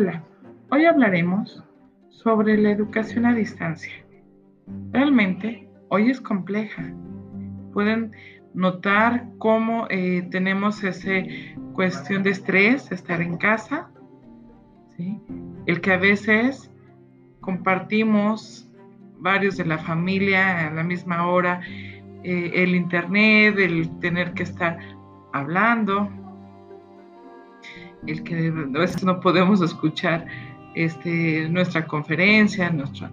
Hola, hoy hablaremos sobre la educación a distancia. Realmente, hoy es compleja. Pueden notar cómo eh, tenemos esa cuestión de estrés, estar en casa, el que a veces compartimos varios de la familia a la misma hora, eh, el internet, el tener que estar hablando, el que a veces no podemos escuchar este, nuestra conferencia, nuestro,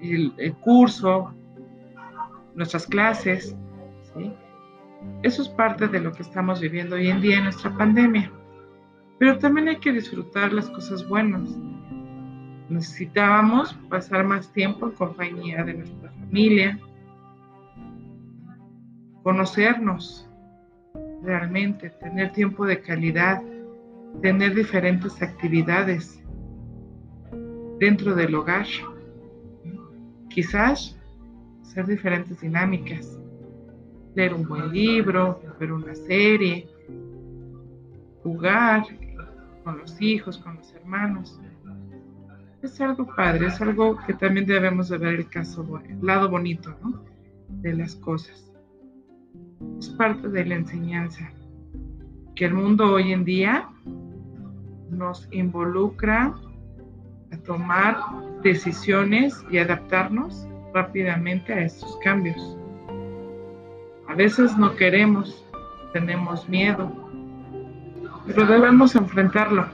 el, curso, nuestras clases. Eso es parte de lo que estamos viviendo hoy en día en nuestra pandemia. Pero también hay que disfrutar las cosas buenas. Necesitábamos pasar más tiempo en compañía de nuestra familia, conocernos realmente, tener tiempo de calidad, tener diferentes actividades dentro del hogar. Quizás hacer diferentes dinámicas, leer un buen libro, ver una serie, jugar con los hijos, con los hermanos. Es algo padre, es algo que también debemos de ver el caso, el lado bonito de las cosas. Es parte de la enseñanza que el mundo hoy en día nos involucra a tomar decisiones y adaptarnos rápidamente a estos cambios. A veces no queremos, tenemos miedo, pero debemos enfrentarlo.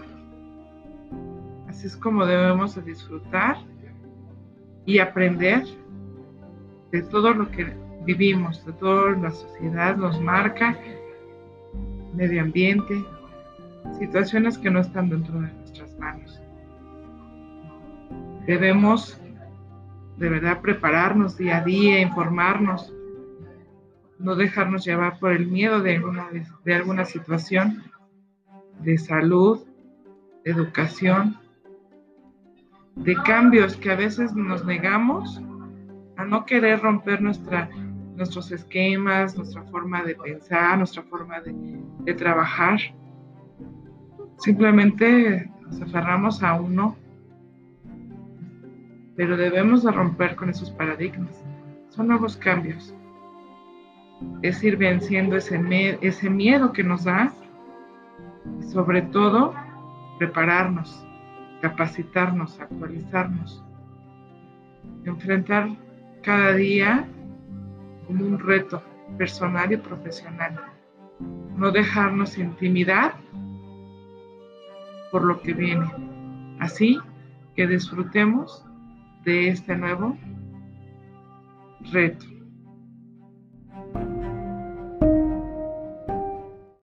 Así es como debemos de disfrutar y aprender de todo lo que vivimos, de toda la sociedad nos marca, medio ambiente, situaciones que no están dentro de nuestras manos. Debemos de verdad prepararnos día a día, informarnos, no dejarnos llevar por el miedo de alguna, de alguna situación de salud, de educación, de cambios que a veces nos negamos a no querer romper nuestra, nuestros esquemas, nuestra forma de pensar, nuestra forma de, de trabajar. Simplemente nos aferramos a uno, pero debemos de romper con esos paradigmas. Son nuevos cambios. Es ir venciendo ese, ese miedo que nos da y sobre todo prepararnos, capacitarnos, actualizarnos, enfrentar cada día como un reto personal y profesional. No dejarnos intimidar por lo que viene. Así que disfrutemos de este nuevo reto.